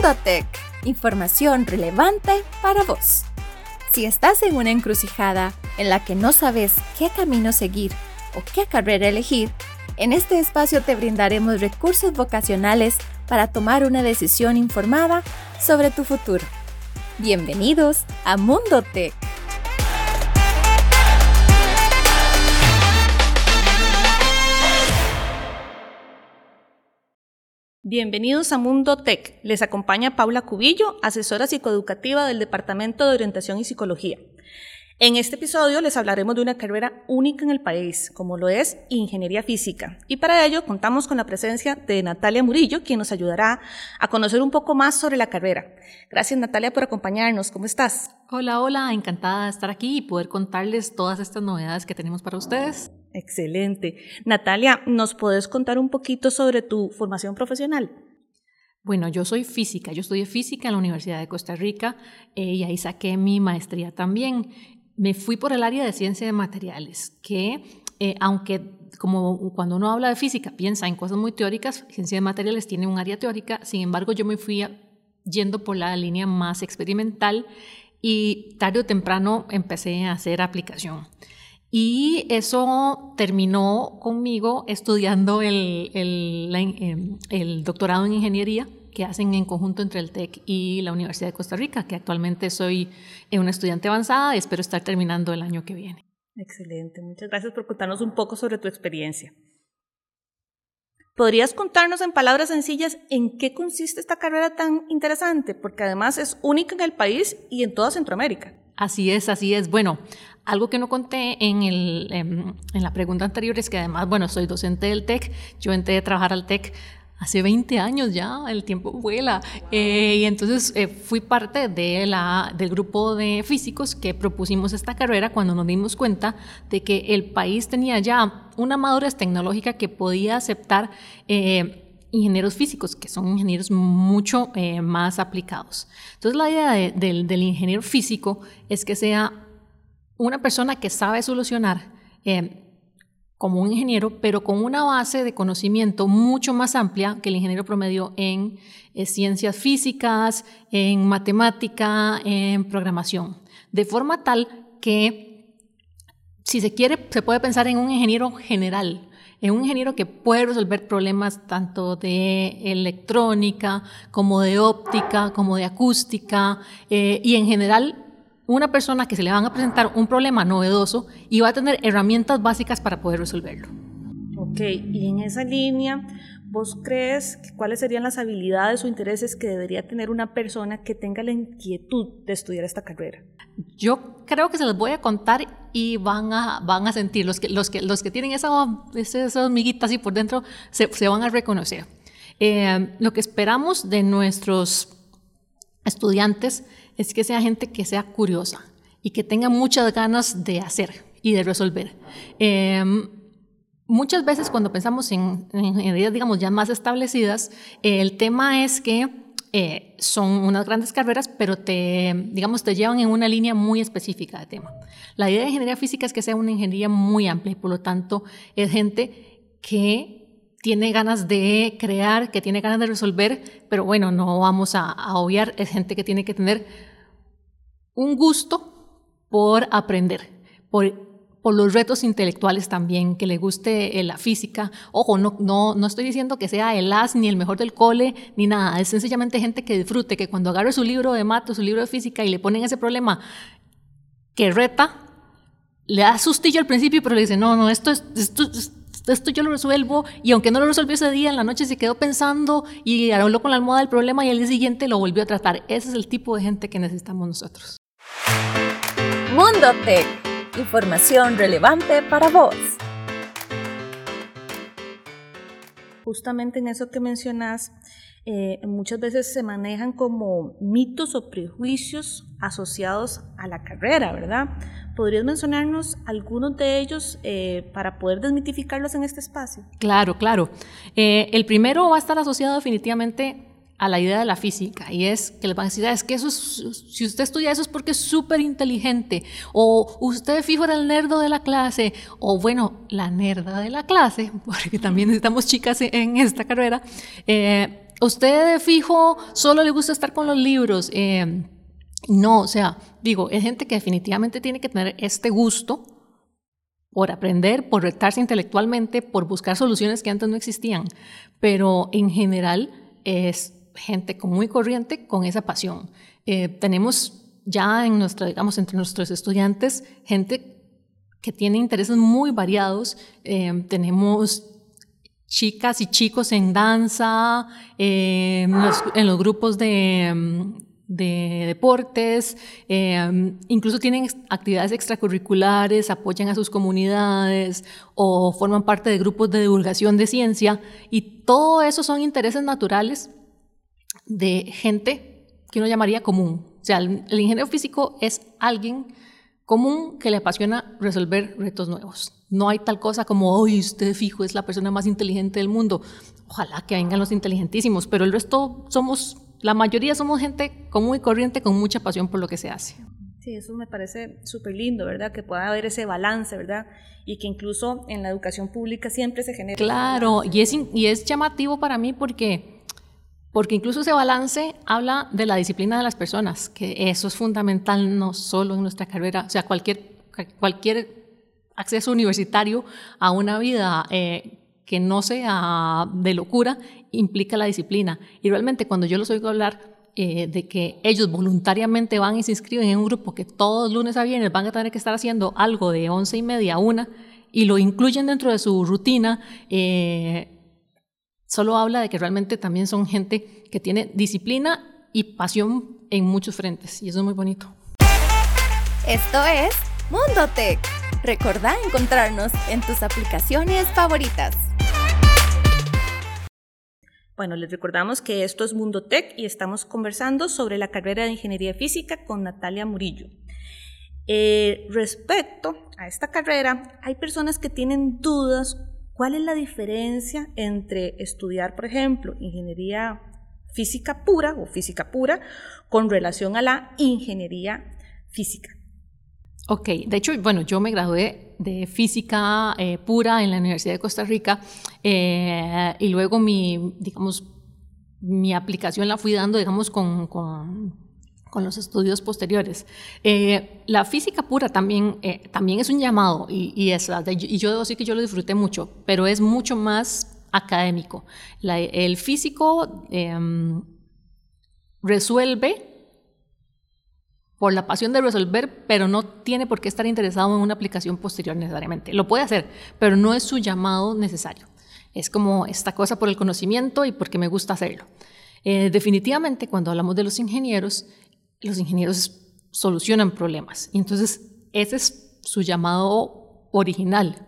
Mundo Tech, información relevante para vos. Si estás en una encrucijada en la que no sabes qué camino seguir o qué carrera elegir, en este espacio te brindaremos recursos vocacionales para tomar una decisión informada sobre tu futuro. Bienvenidos a Mundo Bienvenidos a Mundo Tech. Les acompaña Paula Cubillo, asesora psicoeducativa del Departamento de Orientación y Psicología. En este episodio les hablaremos de una carrera única en el país, como lo es Ingeniería Física. Y para ello contamos con la presencia de Natalia Murillo, quien nos ayudará a conocer un poco más sobre la carrera. Gracias Natalia por acompañarnos. ¿Cómo estás? Hola, hola, encantada de estar aquí y poder contarles todas estas novedades que tenemos para ustedes. Excelente. Natalia, ¿nos puedes contar un poquito sobre tu formación profesional? Bueno, yo soy física, yo estudié física en la Universidad de Costa Rica eh, y ahí saqué mi maestría también. Me fui por el área de ciencia de materiales, que eh, aunque como cuando uno habla de física piensa en cosas muy teóricas, ciencia de materiales tiene un área teórica, sin embargo yo me fui yendo por la línea más experimental y tarde o temprano empecé a hacer aplicación. Y eso terminó conmigo estudiando el, em, el, doctorado en ingeniería que hacen en conjunto entre el TEC y la Universidad de Costa Rica, que actualmente soy una estudiante avanzada y espero estar terminando el año que viene. Excelente, muchas gracias por contarnos un poco sobre tu experiencia. ¿Podrías contarnos en palabras sencillas en qué consiste esta carrera tan interesante? Porque además es única en el país y en toda Centroamérica. Así es, así es. Bueno, algo que no conté en, el, en, la pregunta anterior es que además, bueno, soy docente del TEC, yo entré a trabajar al TEC hace 20 años ya, el tiempo vuela. Eh, y entonces eh, fui parte de la, del grupo de físicos que propusimos esta carrera cuando nos dimos cuenta de que el país tenía ya una madurez tecnológica que podía aceptar. Eh, ingenieros físicos, que son ingenieros mucho eh, más aplicados. Entonces la idea del ingeniero físico es que sea una persona que sabe solucionar eh, como un ingeniero, pero con una base de conocimiento mucho más amplia que el ingeniero promedio en eh, ciencias físicas, en matemática, en programación. De forma tal que, si se quiere, se puede pensar en un ingeniero general, en un ingeniero que puede resolver problemas tanto de electrónica como de óptica, como de acústica eh, y en general una persona que se le van a presentar un problema novedoso y va a tener herramientas básicas para poder resolverlo. Ok, y en esa línea, ¿vos crees cuáles serían las habilidades o intereses que debería tener una persona que tenga la inquietud de estudiar esta carrera? Yo creo que se los voy a contar y van a, van a sentir, los que, los que, los que tienen esa, esas hormiguitas así por dentro se, se van a reconocer. Eh, lo que esperamos de nuestros estudiantes es que sea gente que sea curiosa y que tenga muchas ganas de hacer y de resolver. Eh, muchas veces cuando pensamos en, ingenierías, digamos, ya más establecidas, el tema es que eh, son unas grandes carreras, pero te, digamos, te llevan en una línea muy específica de tema. La idea de ingeniería física es que sea una ingeniería muy amplia y por lo tanto es gente que tiene ganas de crear, que tiene ganas de resolver, pero bueno, no vamos a, a obviar, es gente que tiene que tener un gusto por aprender, por por los retos intelectuales también, que le guste eh, la física. Ojo, no, no, no estoy diciendo que sea el as ni el mejor del cole ni nada, es sencillamente gente que disfrute, que cuando agarre su libro de mato, su libro de física y le ponen ese problema que reta, le da sustillo al principio, pero le dice, no, no, esto, es, esto, esto yo lo resuelvo y aunque no lo resolvió ese día, en la noche se quedó pensando y habló con la almohada del problema y al día siguiente lo volvió a tratar. Ese es el tipo de gente que necesitamos nosotros. Mundo Tech información relevante para vos. Justamente en eso que mencionas, eh, muchas veces se manejan como mitos o prejuicios asociados a la carrera, ¿verdad? ¿Podrías mencionarnos algunos de ellos eh, para poder desmitificarlos en este espacio? Claro, claro. Eh, el primero va a estar asociado definitivamente a la idea de la física y es que les van a decir, ah, es que eso si usted estudia eso es porque es súper inteligente o usted fijo era el nerdo de la clase o bueno, la nerda de la clase, porque también necesitamos chicas en esta carrera, eh, usted fijo solo le gusta estar con los libros. Eh, no, o sea, digo, es gente que definitivamente tiene que tener este gusto por aprender, por retarse intelectualmente, por buscar soluciones que antes no existían. Pero en general es gente muy corriente con esa pasión. Eh, tenemos ya en nuestra, digamos, entre nuestros estudiantes, gente que tiene intereses muy variados. Eh, tenemos chicas y chicos en danza, eh, en, los, grupos de, de deportes, incluso tienen actividades extracurriculares, apoyan a sus comunidades o forman parte de grupos de divulgación de ciencia y todo eso son intereses naturales de gente que uno llamaría común. O sea, el, el ingeniero físico es alguien común que le apasiona resolver retos nuevos. No hay tal cosa como, hoy usted fijo es la persona más inteligente del mundo. Ojalá que vengan los inteligentísimos, pero el resto somos, la mayoría somos gente común y corriente con mucha pasión por lo que se hace. Sí, eso me parece súper lindo, ¿verdad? Que pueda haber ese balance, ¿verdad? Y que incluso en la educación pública siempre se genere. Claro, y es, y es llamativo para mí porque porque incluso ese balance habla de la disciplina de las personas, que eso es fundamental no solo en nuestra carrera, o sea, cualquier, cualquier acceso universitario a una vida eh, que no sea de locura implica la disciplina. Y realmente cuando yo los oigo hablar eh, de que ellos voluntariamente van y se inscriben en un grupo que todos lunes a viernes van a tener que estar haciendo algo de once y media a una y lo incluyen dentro de su rutina, eh, solo habla de que realmente también son gente que tiene disciplina y pasión en muchos frentes y eso es muy bonito. Esto es Mundo Tech. Recordá encontrarnos en tus aplicaciones favoritas. Bueno, les recordamos que esto es Mundo Tech y estamos conversando sobre la carrera de Ingeniería Física con Natalia Murillo. Eh, respecto a esta carrera, hay personas que tienen dudas ¿Cuál es la diferencia entre estudiar, por ejemplo, ingeniería física pura o física pura con relación a la ingeniería física? Ok, de hecho, bueno, yo me gradué de física eh, pura en la Universidad de Costa Rica eh, y luego mi, digamos, mi aplicación la fui dando, digamos, con con los estudios posteriores. Eh, la física pura también, eh, también es un llamado y, y, es, y yo debo decir que yo lo disfruté mucho, pero es mucho más académico. el físico em, resuelve por la pasión de resolver, pero no tiene por qué estar interesado en una aplicación posterior necesariamente. Lo puede hacer, pero no es su llamado necesario. Es como esta cosa por el conocimiento y porque me gusta hacerlo. Eh, definitivamente, cuando hablamos de los ingenieros, los ingenieros solucionan problemas. Y entonces ese es su llamado original.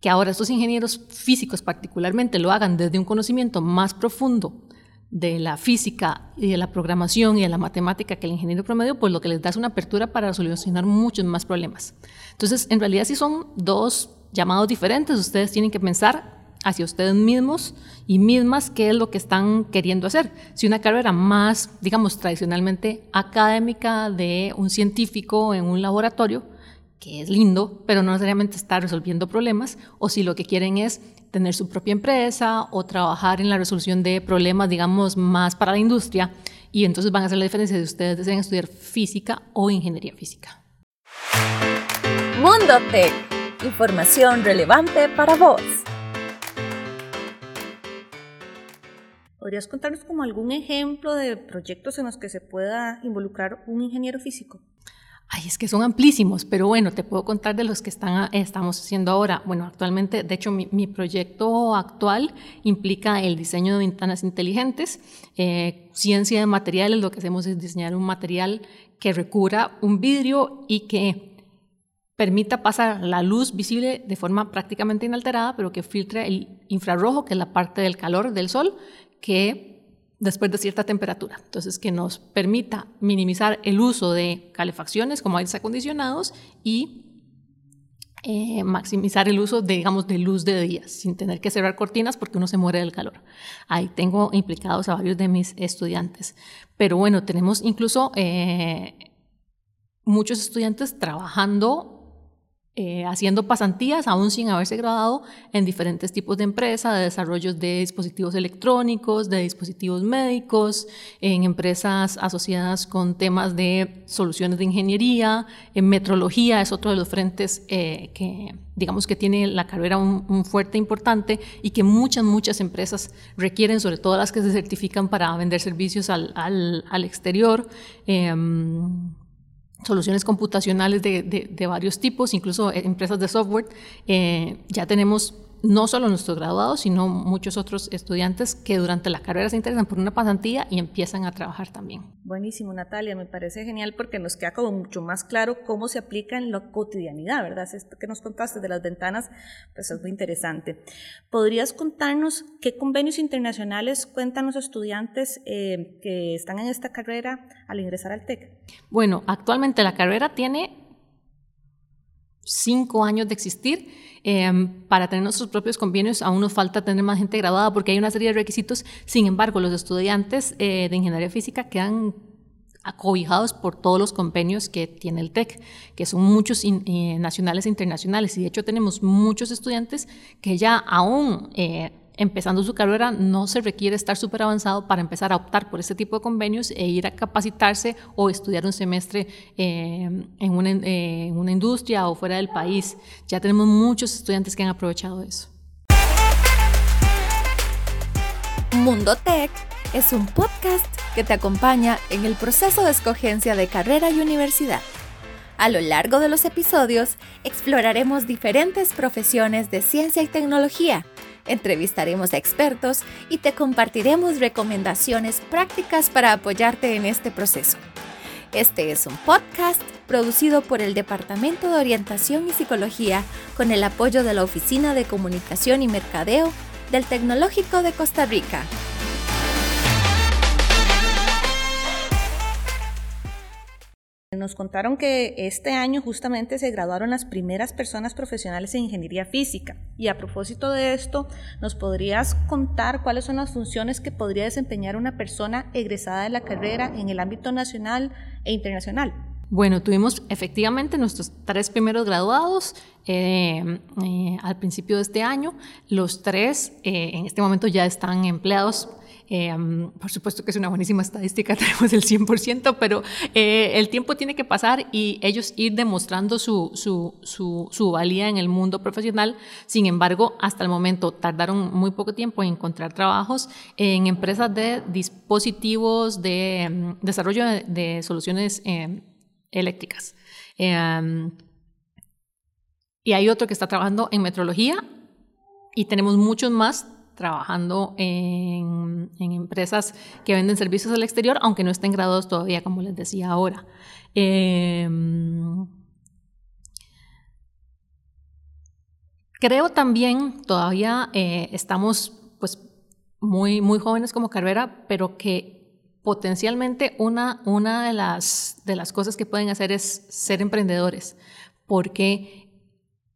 Que ahora estos ingenieros físicos particularmente lo hagan desde un conocimiento más profundo de la física y de la programación y de la matemática que el ingeniero promedio, pues lo que les da es una apertura para solucionar muchos más problemas. Entonces, en realidad sí son dos llamados diferentes. Ustedes tienen que pensar hacia ustedes mismos y mismas qué es lo que están queriendo hacer. Si una carrera más, digamos, tradicionalmente académica de un científico en un laboratorio, que es lindo, pero no necesariamente está resolviendo problemas, o si lo que quieren es tener su propia empresa o trabajar en la resolución de problemas, digamos, más para la industria, y entonces van a hacer la diferencia si ustedes desean estudiar física o ingeniería física. Mundo Tech, información relevante para vos. ¿Podrías contarnos como algún ejemplo de proyectos en los que se pueda involucrar un ingeniero físico? Ay, es que son amplísimos, pero bueno, te puedo contar de los que están, estamos haciendo ahora. Bueno, actualmente, de hecho, mi, proyecto actual implica el diseño de ventanas inteligentes. Eh, ciencia de materiales, lo que hacemos es diseñar un material que recubra un vidrio y que permita pasar la luz visible de forma prácticamente inalterada, pero que filtre el infrarrojo, que es la parte del calor del sol, que después de cierta temperatura. Entonces, que nos permita minimizar el uso de calefacciones como aires acondicionados y eh, maximizar el uso, de, digamos, de luz de día, sin tener que cerrar cortinas porque uno se muere del calor. Ahí tengo implicados a varios de mis estudiantes. Pero bueno, tenemos incluso eh, muchos estudiantes trabajando eh, haciendo pasantías, aún sin haberse graduado, en diferentes tipos de empresas, de desarrollos de dispositivos electrónicos, de dispositivos médicos, en empresas asociadas con temas de soluciones de ingeniería, en metrología, es otro de los frentes eh, que digamos que tiene la carrera un, fuerte importante y que muchas, muchas empresas requieren, sobre todo las que se certifican para vender servicios al, al, al exterior. Em, soluciones computacionales de, de, varios tipos, incluso empresas de software. Eh, ya tenemos no solo nuestros graduados, sino muchos otros estudiantes que durante la carrera se interesan por una pasantía y empiezan a trabajar también. Buenísimo, Natalia, me parece genial porque nos queda como mucho más claro cómo se aplica en la cotidianidad, ¿verdad? Esto que nos contaste de las ventanas, pues es muy interesante. ¿Podrías contarnos qué convenios internacionales cuentan los estudiantes eh, que están en esta carrera al ingresar al TEC? Bueno, actualmente la carrera tiene cinco años de existir. Em, para tener nuestros propios convenios aún nos falta tener más gente graduada porque hay una serie de requisitos. Sin embargo, los estudiantes eh, de ingeniería física quedan acobijados por todos los convenios que tiene el TEC, que son muchos eh, nacionales e internacionales. Y de hecho tenemos muchos estudiantes que ya aún... Eh, empezando su carrera no se requiere estar súper avanzado para empezar a optar por este tipo de convenios e ir a capacitarse o estudiar un semestre eh, en, una, eh, en una industria o fuera del país. Ya tenemos muchos estudiantes que han aprovechado eso. Mundo Tech es un podcast que te acompaña en el proceso de escogencia de carrera y universidad. A lo largo de los episodios exploraremos diferentes profesiones de ciencia y tecnología Entrevistaremos a expertos y te compartiremos recomendaciones prácticas para apoyarte en este proceso. Este es un podcast producido por el Departamento de Orientación y Psicología con el apoyo de la Oficina de Comunicación y Mercadeo del Tecnológico de Costa Rica. Nos contaron que este año justamente se graduaron las primeras personas profesionales en ingeniería física. Y a propósito de esto, ¿nos podrías contar cuáles son las funciones que podría desempeñar una persona egresada de la carrera en el ámbito nacional e internacional? Bueno, tuvimos efectivamente nuestros tres primeros graduados eh, eh, al principio de este año. Los tres eh, en este momento ya están empleados Em, por supuesto que es una buenísima estadística, tenemos el 100%, pero eh, el tiempo tiene que pasar y ellos ir demostrando su, su, su, su, valía en el mundo profesional. Sin embargo, hasta el momento tardaron muy poco tiempo en encontrar trabajos en empresas de dispositivos de em, desarrollo de, soluciones em, eléctricas. y hay otro que está trabajando en metrología y tenemos muchos más trabajando en, empresas que venden servicios al exterior, aunque no estén graduados todavía, como les decía ahora. Em, creo también, todavía eh, estamos pues, muy, muy jóvenes como carrera, pero que potencialmente una, una de, las, de las cosas que pueden hacer es ser emprendedores, porque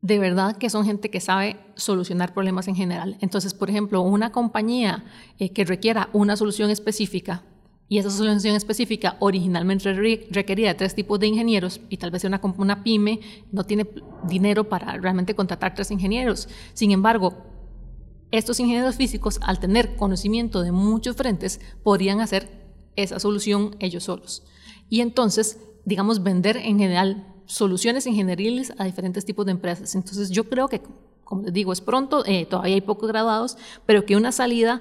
de verdad que son gente que sabe solucionar problemas en general. Entonces, por ejemplo, una compañía eh, que requiera una solución específica y esa solución específica originalmente requería tres tipos de ingenieros y tal vez una, una pyme no tiene dinero para realmente contratar tres ingenieros. Sin embargo, estos ingenieros físicos, al tener conocimiento de muchos frentes, podrían hacer esa solución ellos solos. Y entonces, digamos, vender en general soluciones ingenieriles a diferentes tipos de empresas. Entonces yo creo que, como les digo, es pronto, eh, todavía hay pocos graduados, pero que una salida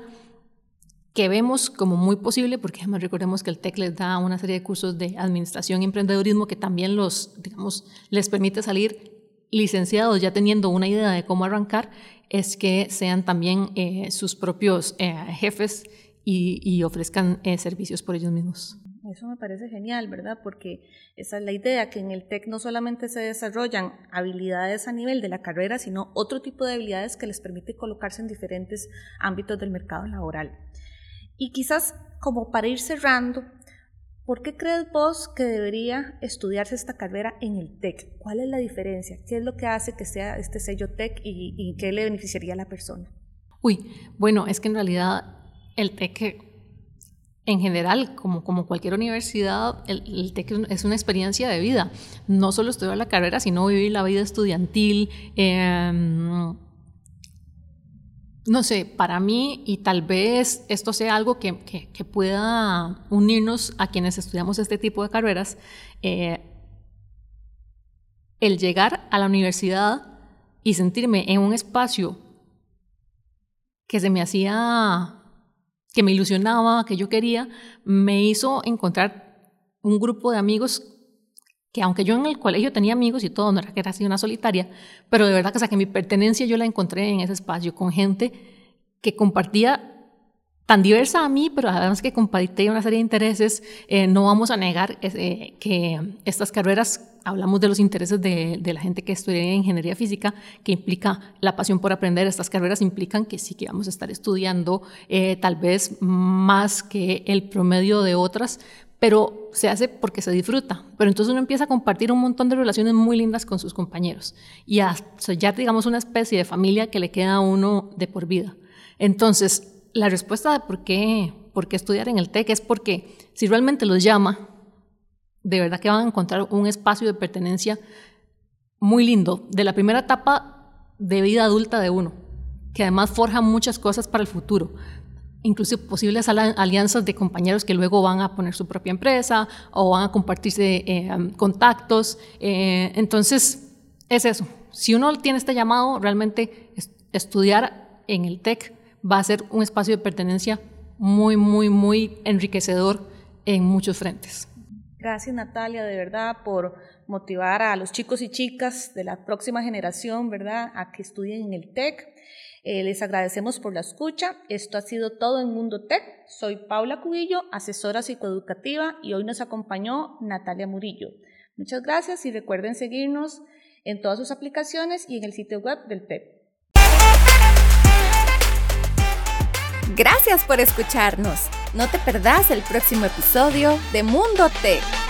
que vemos como muy posible, porque además recordemos que el TEC les da una serie de cursos de administración y emprendedurismo que también los, digamos, les permite salir licenciados ya teniendo una idea de cómo arrancar, es que sean también eh, sus propios eh, jefes y, y ofrezcan servicios por ellos mismos. Eso me parece genial, ¿verdad? Porque esa es la idea, que en el TEC no solamente se desarrollan habilidades a nivel de la carrera, sino otro tipo de habilidades que les permite colocarse en diferentes ámbitos del mercado laboral. Y quizás como para ir cerrando, ¿por qué crees vos que debería estudiarse esta carrera en el TEC? ¿Cuál es la diferencia? ¿Qué es lo que hace que sea este sello TEC y, qué le beneficiaría a la persona? Uy, bueno, es que en realidad el TEC en general, como, cualquier universidad, el, TEC es una experiencia de vida. No solo estudiar la carrera, sino vivir la vida estudiantil. Em, no sé, para mí, y tal vez esto sea algo que, que, pueda unirnos a quienes estudiamos este tipo de carreras, eh, el llegar a la universidad y sentirme en un espacio que se me hacía que me ilusionaba, que yo quería, me hizo encontrar un grupo de amigos que aunque yo en el colegio tenía amigos y todo, no era que era así una solitaria, pero de verdad que, que mi pertenencia yo la encontré en ese espacio, con gente que compartía tan diversa a mí, pero además que compartía una serie de intereses. Eh, no vamos a negar eh, que estas carreras hablamos de los intereses de, la gente que estudia ingeniería física, que implica la pasión por aprender. Estas carreras implican que sí que vamos a estar estudiando eh, tal vez más que el promedio de otras, pero se hace porque se disfruta. Pero entonces uno empieza a compartir un montón de relaciones muy lindas con sus compañeros y a ya digamos una especie de familia que le queda a uno de por vida. Entonces, la respuesta de por qué, por qué estudiar en el TEC es porque si realmente los llama, de verdad que van a encontrar un espacio de pertenencia muy lindo, de la primera etapa de vida adulta de uno, que además forja muchas cosas para el futuro, incluso posibles alianzas de compañeros que luego van a poner su propia empresa o van a compartirse eh, contactos. Eh, entonces, es eso. Si uno tiene este llamado, realmente estudiar en el TEC va a ser un espacio de pertenencia muy, muy, muy enriquecedor en muchos frentes. Gracias Natalia, de verdad, por motivar a los chicos y chicas de la próxima generación, ¿verdad?, a que estudien en el TEC. Eh, les agradecemos por la escucha. Esto ha sido todo en Mundo TEC. Soy Paula Cubillo, asesora psicoeducativa, y hoy nos acompañó Natalia Murillo. Muchas gracias y recuerden seguirnos en todas sus aplicaciones y en el sitio web del TEC. Gracias por escucharnos. No te perdás el próximo episodio de Mundo Tech.